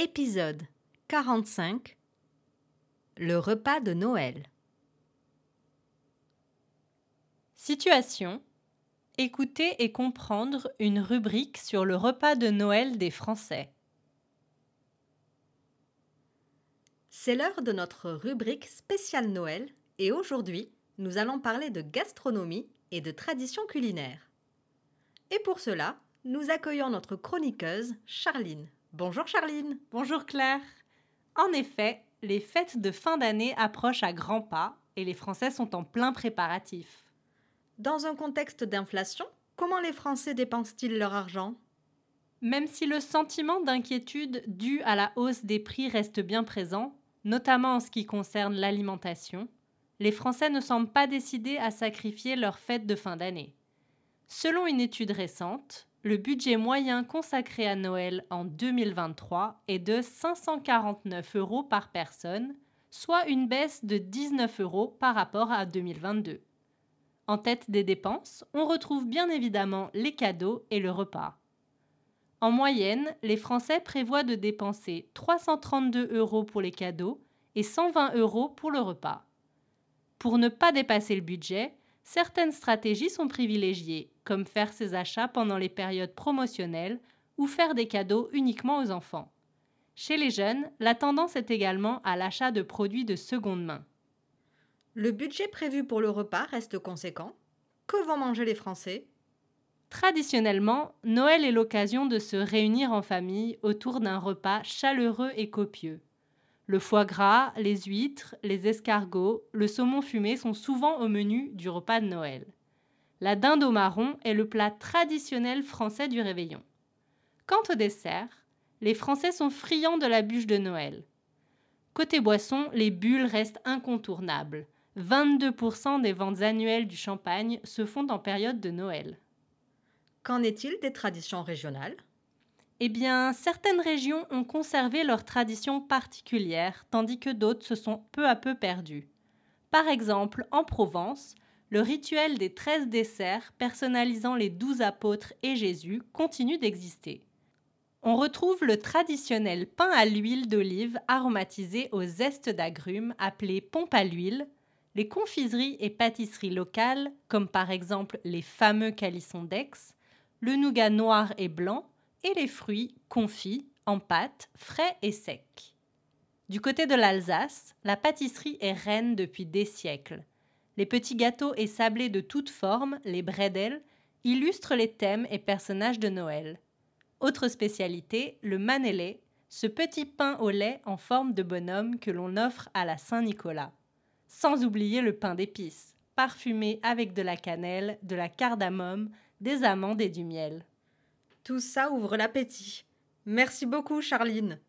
Épisode 45 Le repas de Noël. Situation Écouter et comprendre une rubrique sur le repas de Noël des Français. C'est l'heure de notre rubrique spéciale Noël et aujourd'hui, nous allons parler de gastronomie et de traditions culinaires. Et pour cela, nous accueillons notre chroniqueuse Charline. Bonjour Charline. Bonjour Claire. En effet, les fêtes de fin d'année approchent à grands pas et les Français sont en plein préparatif. Dans un contexte d'inflation, comment les Français dépensent-ils leur argent? Même si le sentiment d'inquiétude dû à la hausse des prix reste bien présent, notamment en ce qui concerne l'alimentation, les Français ne semblent pas décidés à sacrifier leur fête de fin d'année. Selon une étude récente, le budget moyen consacré à Noël en 2023 est de 549 euros par personne, soit une baisse de 19 euros par rapport à 2022. En tête des dépenses, on retrouve bien évidemment les cadeaux et le repas. En moyenne, les Français prévoient de dépenser 332 euros pour les cadeaux et 120 euros pour le repas. Pour ne pas dépasser le budget, certaines stratégies sont privilégiées, comme faire ses achats pendant les périodes promotionnelles ou faire des cadeaux uniquement aux enfants. Chez les jeunes, la tendance est également à l'achat de produits de seconde main. Le budget prévu pour le repas reste conséquent. Que vont manger les Français? Traditionnellement, Noël est l'occasion de se réunir en famille autour d'un repas chaleureux et copieux. Le foie gras, les huîtres, les escargots, le saumon fumé sont souvent au menu du repas de Noël. La dinde au marron est le plat traditionnel français du réveillon. Quant au dessert, les Français sont friands de la bûche de Noël. Côté boisson, les bulles restent incontournables. 22% des ventes annuelles du champagne se font en période de Noël. Qu'en est-il des traditions régionales? Eh bien, certaines régions ont conservé leurs traditions particulières, tandis que d'autres se sont peu à peu perdues. Par exemple, en Provence, le rituel des treize desserts personnalisant les douze apôtres et Jésus continue d'exister. On retrouve le traditionnel pain à l'huile d'olive aromatisé au zeste d'agrumes appelé pompe à l'huile, les confiseries et pâtisseries locales, comme par exemple les fameux calissons d'Aix, le nougat noir et blanc, et les fruits confits en pâte, frais et secs. Du côté de l'Alsace, la pâtisserie est reine depuis des siècles. Les petits gâteaux et sablés de toutes formes, les bredel, illustrent les thèmes et personnages de Noël. Autre spécialité, le manélé, ce petit pain au lait en forme de bonhomme que l'on offre à la Saint-Nicolas. Sans oublier le pain d'épices, parfumé avec de la cannelle, de la cardamome, des amandes et du miel. Tout ça ouvre l'appétit. Merci beaucoup, Charline.